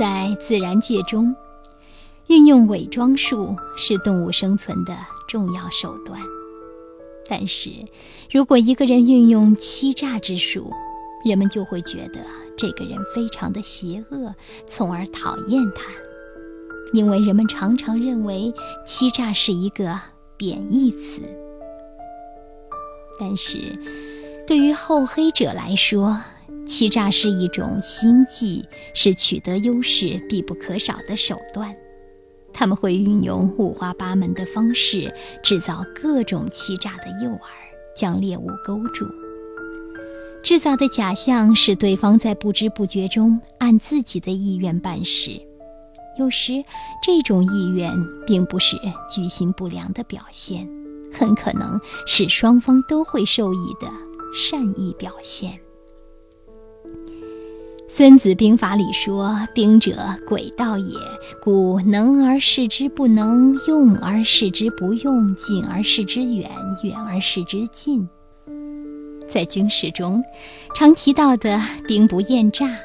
在自然界中，运用伪装术是动物生存的重要手段。但是，如果一个人运用欺诈之术，人们就会觉得这个人非常的邪恶，从而讨厌他，因为人们常常认为欺诈是一个贬义词。但是，对于厚黑者来说，欺诈是一种心计，是取得优势必不可少的手段。他们会运用五花八门的方式，制造各种欺诈的诱饵，将猎物勾住。制造的假象使对方在不知不觉中按自己的意愿办事。有时，这种意愿并不是居心不良的表现，很可能是双方都会受益的善意表现。《孙子兵法》里说：“兵者，诡道也。故能而示之不能，用而示之不用，近而示之远，远而示之近。”在军事中，常提到的“兵不厌诈”，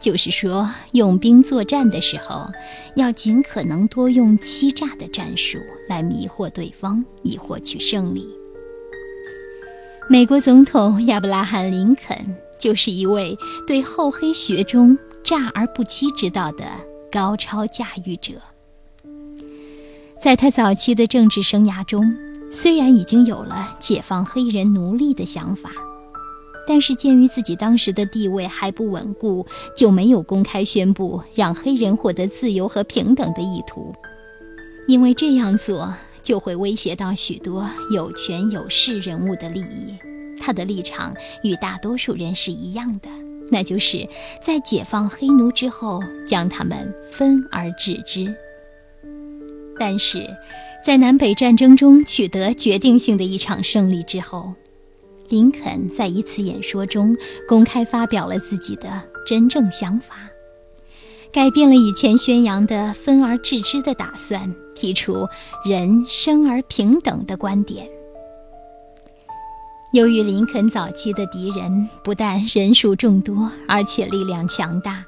就是说，用兵作战的时候，要尽可能多用欺诈的战术来迷惑对方，以获取胜利。美国总统亚伯拉罕·林肯。就是一位对厚黑学中诈而不欺之道的高超驾驭者。在他早期的政治生涯中，虽然已经有了解放黑人奴隶的想法，但是鉴于自己当时的地位还不稳固，就没有公开宣布让黑人获得自由和平等的意图，因为这样做就会威胁到许多有权有势人物的利益。他的立场与大多数人是一样的，那就是在解放黑奴之后，将他们分而治之。但是，在南北战争中取得决定性的一场胜利之后，林肯在一次演说中公开发表了自己的真正想法，改变了以前宣扬的分而治之的打算，提出人生而平等的观点。由于林肯早期的敌人不但人数众多，而且力量强大，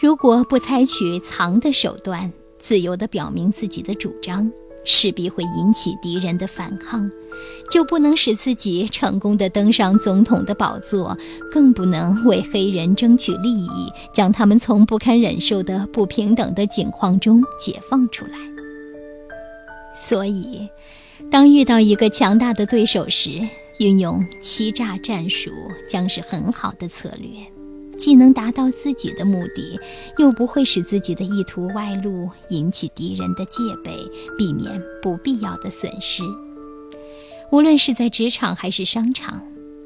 如果不采取藏的手段，自由地表明自己的主张，势必会引起敌人的反抗，就不能使自己成功地登上总统的宝座，更不能为黑人争取利益，将他们从不堪忍受的不平等的境况中解放出来。所以，当遇到一个强大的对手时，运用欺诈战术将是很好的策略，既能达到自己的目的，又不会使自己的意图外露，引起敌人的戒备，避免不必要的损失。无论是在职场还是商场，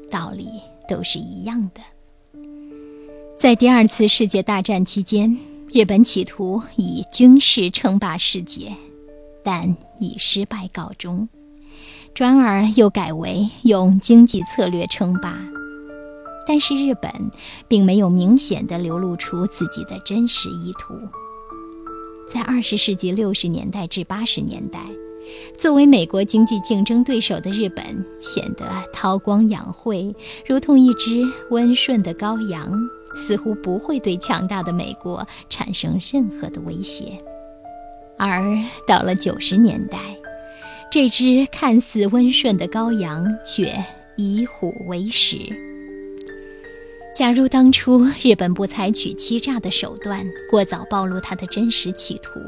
道理都是一样的。在第二次世界大战期间，日本企图以军事称霸世界，但以失败告终。转而又改为用经济策略称霸，但是日本并没有明显的流露出自己的真实意图。在二十世纪六十年代至八十年代，作为美国经济竞争对手的日本显得韬光养晦，如同一只温顺的羔羊，似乎不会对强大的美国产生任何的威胁。而到了九十年代，这只看似温顺的羔羊，却以虎为食。假如当初日本不采取欺诈的手段，过早暴露他的真实企图，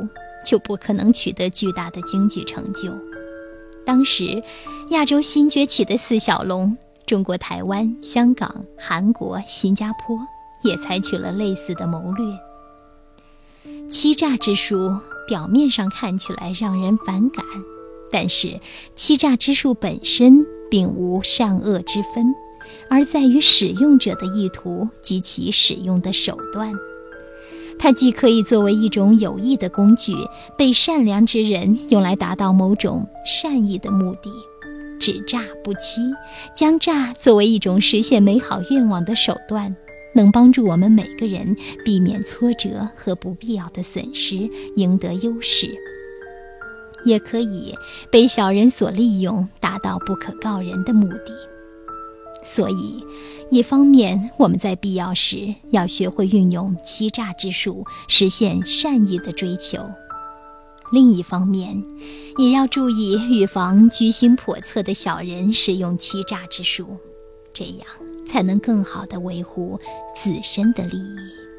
就不可能取得巨大的经济成就。当时，亚洲新崛起的四小龙——中国台湾、香港、韩国、新加坡，也采取了类似的谋略。欺诈之术表面上看起来让人反感。但是，欺诈之术本身并无善恶之分，而在于使用者的意图及其使用的手段。它既可以作为一种有益的工具，被善良之人用来达到某种善意的目的，只诈不欺，将诈作为一种实现美好愿望的手段，能帮助我们每个人避免挫折和不必要的损失，赢得优势。也可以被小人所利用，达到不可告人的目的。所以，一方面，我们在必要时要学会运用欺诈之术，实现善意的追求；另一方面，也要注意预防居心叵测的小人使用欺诈之术，这样才能更好地维护自身的利益。